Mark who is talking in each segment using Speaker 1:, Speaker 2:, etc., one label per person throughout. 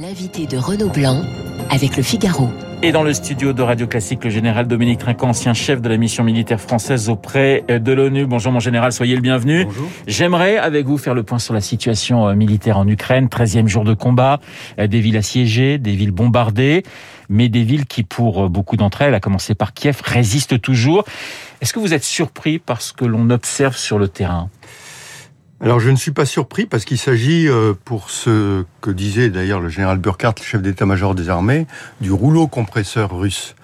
Speaker 1: L'invité de Renaud Blanc avec le Figaro.
Speaker 2: Et dans le studio de Radio Classique, le général Dominique Trinquant, ancien chef de la mission militaire française auprès de l'ONU. Bonjour mon général, soyez le bienvenu.
Speaker 3: Bonjour.
Speaker 2: J'aimerais avec vous faire le point sur la situation euh, militaire en Ukraine, 13e jour de combat, euh, des villes assiégées, des villes bombardées, mais des villes qui pour euh, beaucoup d'entre elles, à commencer par Kiev, résistent toujours. Est-ce que vous êtes surpris par ce que l'on observe sur le terrain?
Speaker 3: Alors je ne suis pas surpris parce qu'il s'agit, euh, pour ce que disait d'ailleurs le général Burkhardt, le chef d'état-major des armées, du rouleau compresseur russe.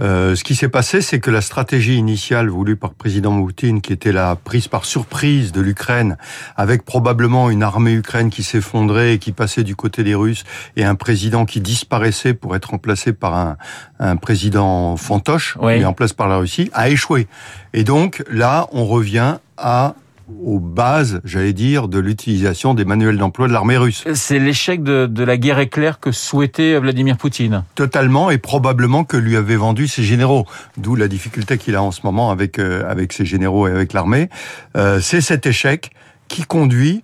Speaker 3: Euh, ce qui s'est passé, c'est que la stratégie initiale voulue par le président Poutine, qui était la prise par surprise de l'Ukraine, avec probablement une armée ukraine qui s'effondrait et qui passait du côté des Russes, et un président qui disparaissait pour être remplacé par un, un président fantoche,
Speaker 2: Oui.
Speaker 3: mis en place par la Russie, a échoué. Et donc là, on revient à aux bases, j'allais dire, de l'utilisation des manuels d'emploi de l'armée russe.
Speaker 2: C'est l'échec de, de la guerre éclair que souhaitait Vladimir Poutine.
Speaker 3: Totalement et probablement que lui avaient vendu ses généraux. D'où la difficulté qu'il a en ce moment avec euh, avec ses généraux et avec l'armée. Euh, c'est cet échec qui conduit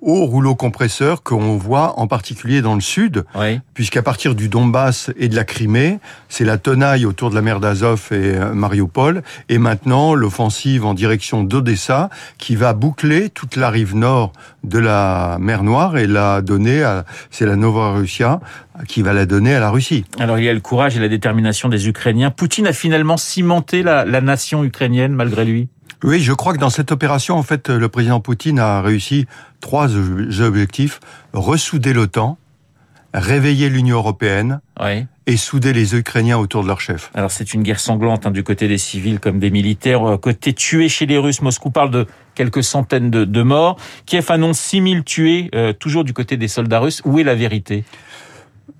Speaker 3: au rouleau compresseur qu'on voit en particulier dans le sud,
Speaker 2: Oui.
Speaker 3: puisqu'à partir du Donbass et de la Crimée, c'est la tenaille autour de la mer d'Azov et euh, Mariupol, et maintenant l'offensive en direction d'Odessa qui va boucler toute la rive nord de la mer Noire et la donner à, c'est la Novorussia qui va la donner à la Russie.
Speaker 2: Alors il y a le courage et la détermination des Ukrainiens. Poutine a finalement cimenté la, la nation ukrainienne malgré lui?
Speaker 3: Oui, je crois que dans cette opération, en fait, le président Poutine a réussi trois ob- objectifs. Ressouder l'OTAN, réveiller l'Union européenne
Speaker 2: Oui.
Speaker 3: et souder les Ukrainiens autour de leur chef.
Speaker 2: Alors c'est une guerre sanglante hein, du côté des civils comme des militaires. Euh, Côté tués chez les Russes, Moscou parle de quelques centaines de, de morts. Kiev annonce 6000 tués, euh, toujours du côté des soldats russes. Où est la vérité?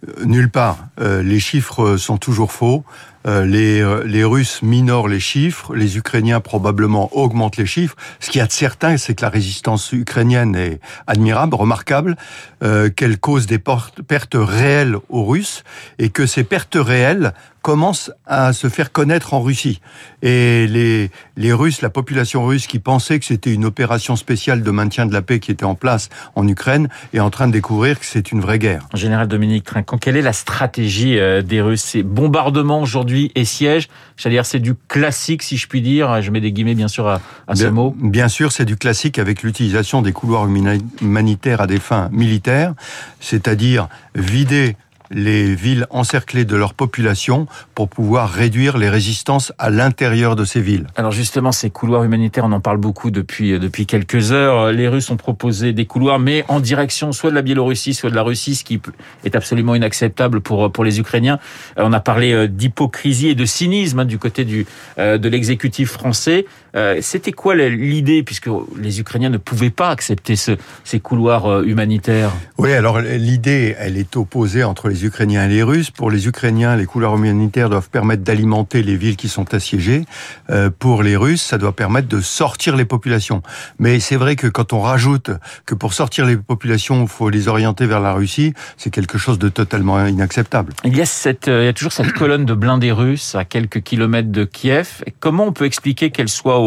Speaker 3: Euh, Nulle part. Euh, les chiffres sont toujours faux. Euh, les, euh, les Russes minorent les chiffres, les Ukrainiens probablement augmentent les chiffres. Ce qu'il y a de certain, c'est que la résistance ukrainienne est admirable, remarquable, euh, qu'elle cause des pertes réelles aux Russes et que ces pertes réelles commencent à se faire connaître en Russie. Et les, les Russes, la population russe qui pensait que c'était une opération spéciale de maintien de la paix qui était en place en Ukraine est en train de découvrir que c'est une vraie guerre.
Speaker 2: Général Dominique Trinquant, quelle est la stratégie euh, des Russes? C'est bombardement aujourd'hui et siège? J'allais dire c'est du classique si je puis dire. Je mets des guillemets bien sûr à, à ce
Speaker 3: Bien,
Speaker 2: mot.
Speaker 3: bien sûr, c'est du classique avec l'utilisation des couloirs humani- humanitaires à des fins militaires, c'est-à-dire vider les villes encerclées de leur population pour pouvoir réduire les résistances à l'intérieur de ces villes.
Speaker 2: Alors justement, ces couloirs humanitaires, on en parle beaucoup depuis euh, depuis quelques heures. Les Russes ont proposé des couloirs, mais en direction soit de la Biélorussie, soit de la Russie, ce qui est absolument inacceptable pour pour les Ukrainiens. Euh, On a parlé euh, d'hypocrisie et de cynisme hein, du côté du euh, de l'exécutif français. Euh, C'était quoi l'idée, puisque les Ukrainiens ne pouvaient pas accepter ce, ces couloirs euh, humanitaires
Speaker 3: Oui, alors l'idée, elle est opposée entre les Ukrainiens et les Russes. Pour les Ukrainiens, les couloirs humanitaires doivent permettre d'alimenter les villes qui sont assiégées. Euh, pour les Russes, ça doit permettre de sortir les populations. Mais c'est vrai que quand on rajoute que pour sortir les populations, il faut les orienter vers la Russie, c'est quelque chose de totalement inacceptable.
Speaker 2: Il y a cette, il y a toujours cette colonne de blindés russes à quelques kilomètres de Kiev. Comment on peut expliquer qu'elle soit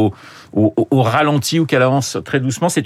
Speaker 2: au, ralenti ou qu'elle avance très doucement C'est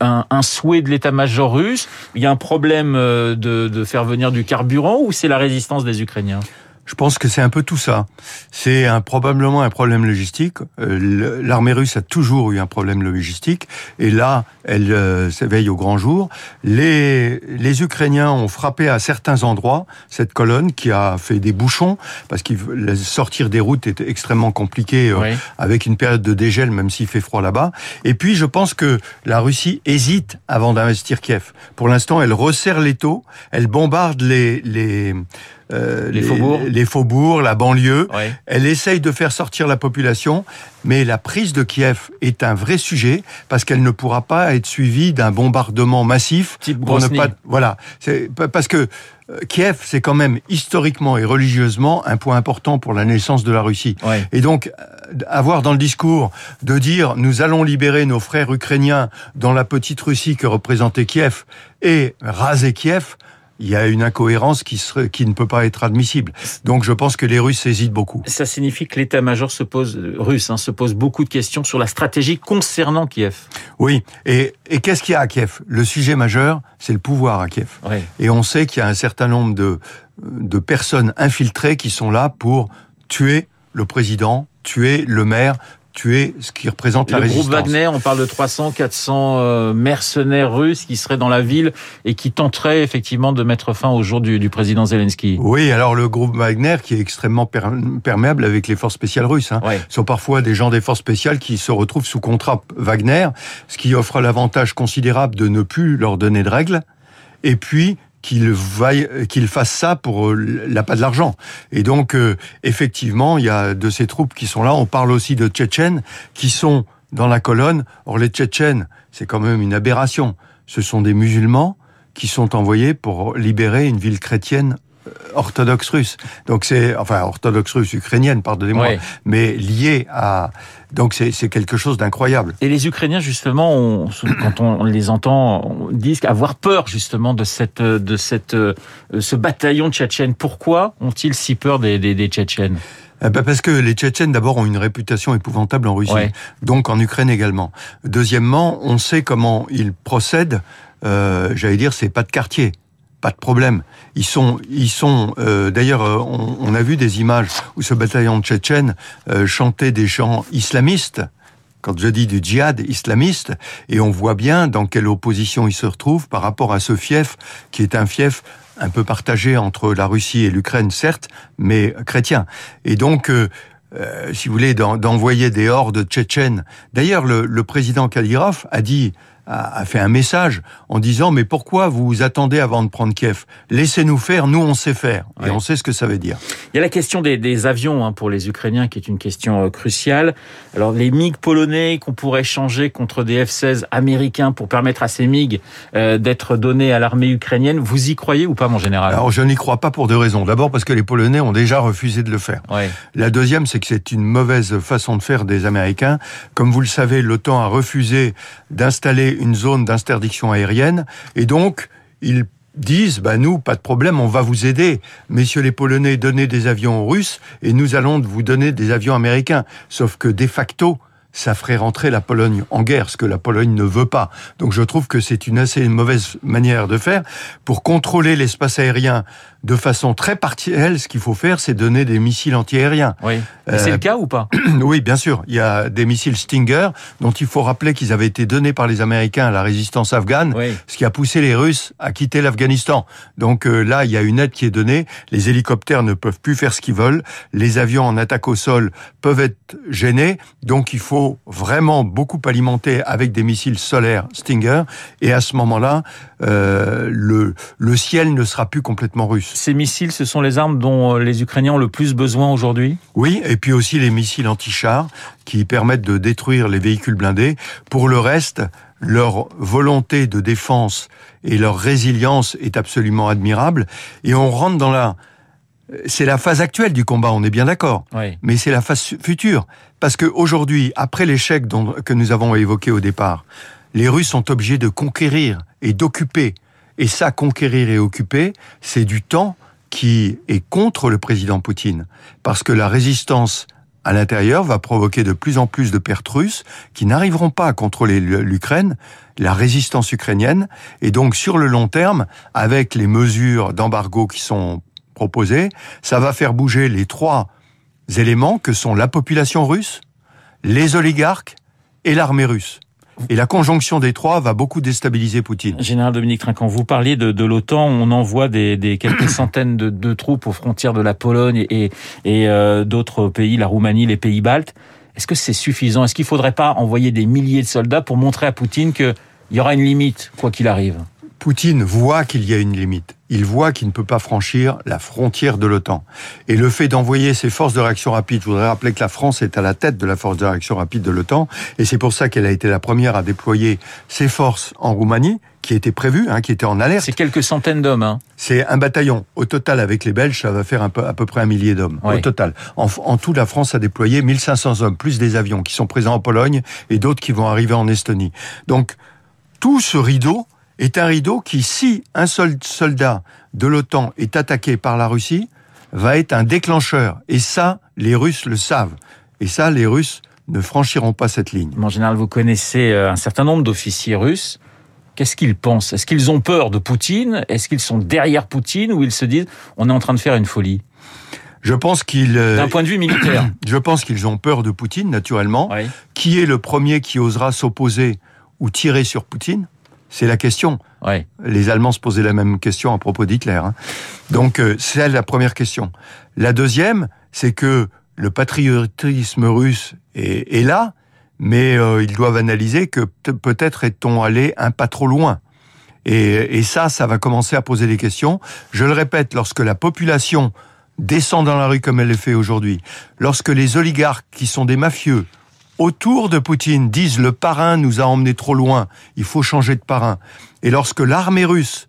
Speaker 2: un souhait de l'état-major russe. Il y a un problème euh, de, de faire venir du carburant ou c'est la résistance des Ukrainiens?
Speaker 3: Je pense que c'est un peu tout ça. C'est un, probablement un problème logistique. Euh, L'armée russe a toujours eu un problème logistique, et là, elle euh, s'éveille au grand jour. Les, les Ukrainiens ont frappé à certains endroits cette colonne qui a fait des bouchons, parce que sortir des routes est extrêmement compliqué euh,
Speaker 2: Oui.
Speaker 3: avec une période de dégel, même s'il fait froid là-bas. Et puis, je pense que la Russie hésite avant d'investir Kiev. Pour l'instant, elle resserre les taux, elle bombarde les les euh,
Speaker 2: Les faubourgs.
Speaker 3: les faubourgs, la banlieue.
Speaker 2: Oui.
Speaker 3: Elle essaye de faire sortir la population, mais la prise de Kiev est un vrai sujet parce qu'elle ne pourra pas être suivie d'un bombardement massif.
Speaker 2: Type
Speaker 3: pour ne pas, voilà, c'est pa- parce que euh, Kiev, c'est quand même historiquement et religieusement un point important pour la naissance de la Russie.
Speaker 2: Oui.
Speaker 3: Et donc, euh, avoir dans le discours de dire nous allons libérer nos frères ukrainiens dans la petite Russie que représentait Kiev et raser Kiev, il y a une incohérence qui, serait, qui ne peut pas être admissible. Donc je pense que les Russes hésitent beaucoup.
Speaker 2: Ça signifie que l'état-major se pose, euh, russe, hein, se pose beaucoup de questions sur la stratégie concernant Kiev.
Speaker 3: Oui, et, et qu'est-ce qu'il y a à Kiev? Le sujet majeur, c'est le pouvoir à Kiev.
Speaker 2: Oui.
Speaker 3: Et on sait qu'il y a un certain nombre de, de personnes infiltrées qui sont là pour tuer le président, tuer le maire, tuer ce qui représente la
Speaker 2: Le
Speaker 3: résistance.
Speaker 2: groupe Wagner, on parle de 300, 400 euh, mercenaires russes qui seraient dans la ville et qui tenteraient effectivement de mettre fin au jour du, du président Zelensky.
Speaker 3: Oui, alors le groupe Wagner qui est extrêmement per- perméable avec les forces spéciales russes. Hein.
Speaker 2: Ouais.
Speaker 3: Ce sont parfois des gens des forces spéciales qui se retrouvent sous contrat Wagner, ce qui offre l'avantage considérable de ne plus leur donner de règles, et puis qu'ils fassent ça pour euh, l'appât de l'argent. Et donc, euh, effectivement, il y a de ces troupes qui sont là. On parle aussi de Tchétchènes qui sont dans la colonne. Or, les Tchétchènes, c'est quand même une aberration. Ce sont des musulmans qui sont envoyés pour libérer une ville chrétienne orthodoxe russe. Donc c'est enfin orthodoxe russe ukrainienne, pardonnez-moi, mais liée à donc c'est quelque chose d'incroyable.
Speaker 2: Et les Ukrainiens, justement, on- quand on les entend, on disent avoir peur justement de cette, de cette, euh, ce bataillon tchétchène. Pourquoi ont-ils si peur des, des, des Tchétchènes?
Speaker 3: Eh ben, parce que les Tchétchènes d'abord ont une réputation épouvantable en Russie,
Speaker 2: Ouais.
Speaker 3: donc en Ukraine également. Deuxièmement, on sait comment ils procèdent. Euh, J'allais dire, c'est pas de quartier. Pas de problème. Ils sont, ils sont. euh, D'ailleurs, euh, on, on a vu des images où ce bataillon de Tchétchènes euh, chantait des chants islamistes. Quand je dis du djihad islamiste, et on voit bien dans quelle opposition ils se retrouvent par rapport à ce fief, qui est un fief un peu partagé entre la Russie et l'Ukraine, certes, mais chrétien. Et donc, euh, euh, si vous voulez, d'en- d'envoyer des hordes tchétchènes. D'ailleurs, le, le président Kadyrov a dit, a, a fait un message en disant mais pourquoi vous vous attendez avant de prendre Kiev? Laissez-nous faire, nous on sait faire
Speaker 2: Ouais.
Speaker 3: et on sait ce que ça veut dire.
Speaker 2: Il y a la question des, des avions hein, pour les Ukrainiens, qui est une question euh, cruciale. Alors les MiG polonais qu'on pourrait changer contre des F-16 américains pour permettre à ces MiG euh, d'être donnés à l'armée ukrainienne, vous y croyez ou pas, mon général?
Speaker 3: Alors je n'y crois pas pour deux raisons. D'abord parce que les Polonais ont déjà refusé de le faire.
Speaker 2: Ouais.
Speaker 3: La deuxième, c'est que c'est une mauvaise façon de faire des Américains. Comme vous le savez, l'OTAN a refusé d'installer une zone d'interdiction aérienne. Et donc ils disent bah nous pas de problème on va vous aider. Messieurs les polonais donnez des avions aux russes et nous allons vous donner des avions américains. Sauf que de facto ça ferait rentrer la Pologne en guerre, ce que la Pologne ne veut pas. Donc je trouve que c'est une assez mauvaise manière de faire. Pour contrôler l'espace aérien de façon très partielle, ce qu'il faut faire, c'est donner des missiles antiaériens.
Speaker 2: Oui. Mais C'est
Speaker 3: Euh,
Speaker 2: le cas ou pas?
Speaker 3: Oui, bien sûr. Il y a des missiles Stinger dont il faut rappeler qu'ils avaient été donnés par les Américains à la résistance afghane,
Speaker 2: Oui.
Speaker 3: ce qui a poussé les Russes à quitter l'Afghanistan. Donc euh, là, il y a une aide qui est donnée. Les hélicoptères ne peuvent plus faire ce qu'ils veulent. Les avions en attaque au sol peuvent être gênés. Donc il faut vraiment beaucoup alimenter avec des missiles solaires Stinger. Et à ce moment-là, euh, le, le ciel ne sera plus complètement russe.
Speaker 2: Ces missiles, ce sont les armes dont euh, les Ukrainiens ont le plus besoin aujourd'hui?
Speaker 3: Oui, et puis aussi les missiles anti-chars qui permettent de détruire les véhicules blindés. Pour le reste, leur volonté de défense et leur résilience est absolument admirable. Et on rentre dans la... C'est la phase actuelle du combat, on est bien d'accord.
Speaker 2: Oui.
Speaker 3: Mais c'est la phase future. Parce qu'aujourd'hui, après l'échec que nous avons évoqué au départ, les Russes sont obligés de conquérir et d'occuper. Et ça, conquérir et occuper, c'est du temps qui est contre le président Poutine. Parce que la résistance à l'intérieur va provoquer de plus en plus de pertes russes qui n'arriveront pas à contrôler l'Ukraine, la résistance ukrainienne. Et donc, sur le long terme, avec les mesures d'embargo qui sont proposées, ça va faire bouger les trois éléments que sont la population russe, les oligarques et l'armée russe. Et la conjonction des trois va beaucoup déstabiliser Poutine.
Speaker 2: Général Dominique Trinquant, vous parliez de, l'OTAN, on envoie des, quelques centaines de, troupes aux frontières de la Pologne et, et euh, d'autres pays, la Roumanie, les pays baltes. Est-ce que c'est suffisant? Est-ce qu'il ne faudrait pas envoyer des milliers de soldats pour montrer à Poutine qu'il y aura une limite, quoi qu'il arrive?
Speaker 3: Poutine voit qu'il y a une limite. Il voit qu'il ne peut pas franchir la frontière de l'OTAN. Et le fait d'envoyer ses forces de réaction rapide, je voudrais rappeler que la France est à la tête de la force de réaction rapide de l'OTAN, et c'est pour ça qu'elle a été la première à déployer ses forces en Roumanie, qui était prévue, hein, qui était en alerte.
Speaker 2: C'est quelques centaines d'hommes. Hein.
Speaker 3: C'est un bataillon. Au total, avec les Belges, ça va faire un peu, à peu près un millier d'hommes.
Speaker 2: Oui.
Speaker 3: Au total. En, en tout, la France a déployé 1500 hommes, plus des avions qui sont présents en Pologne et d'autres qui vont arriver en Estonie. Donc, tout ce rideau est un rideau qui, si un seul soldat de l'OTAN est attaqué par la Russie, va être un déclencheur. Et ça, les Russes le savent. Et ça, les Russes ne franchiront pas cette ligne.
Speaker 2: En général, vous connaissez euh, un certain nombre d'officiers russes. Qu'est-ce qu'ils pensent? Est-ce qu'ils ont peur de Poutine? Est-ce qu'ils sont derrière Poutine ou ils se disent on est en train de faire une folie?
Speaker 3: Je pense qu'ils euh,
Speaker 2: d'un point de vue militaire.
Speaker 3: Je pense qu'ils ont peur de Poutine naturellement. Oui. Qui est le premier qui osera s'opposer ou tirer sur Poutine? C'est la question. Les Allemands se posaient la même question à propos d'Hitler. Hein. Donc euh, c'est la première question. La deuxième, c'est que le patriotisme russe est, est là, mais euh, ils doivent analyser que peut-être est-on allé un pas trop loin. Et, et, ça, ça va commencer à poser des questions. Je le répète, lorsque la population descend dans la rue comme elle le fait aujourd'hui, lorsque les oligarques qui sont des mafieux autour de Poutine disent le parrain nous a emmenés trop loin, il faut changer de parrain, et lorsque l'armée russe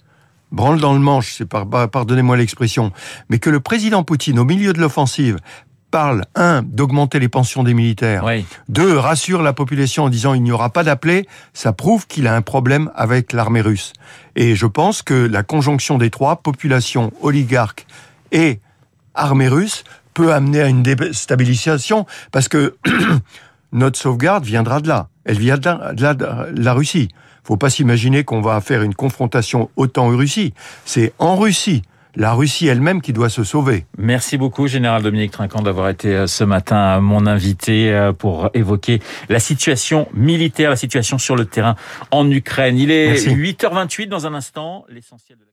Speaker 3: branle dans le manche, c'est par, pardonnez-moi l'expression, mais que le président Poutine, au milieu de l'offensive, parle, un, d'augmenter les pensions des militaires,
Speaker 2: oui.
Speaker 3: deux, rassure la population en disant il n'y aura pas d'appelés, ça prouve qu'il a un problème avec l'armée russe. Et je pense que la conjonction des trois, population, oligarque et armée russe, peut amener à une déstabilisation, parce que notre sauvegarde viendra de là. Elle vient de la, de la, de la Russie. Faut pas s'imaginer qu'on va faire une confrontation OTAN-Russie. C'est en Russie la Russie elle-même qui doit se sauver.
Speaker 2: Merci beaucoup, Général Dominique Trinquant, d'avoir été ce matin mon invité pour évoquer la situation militaire, la situation sur le terrain en Ukraine. Il est
Speaker 3: Merci.
Speaker 2: 8h28 dans un instant, l'essentiel de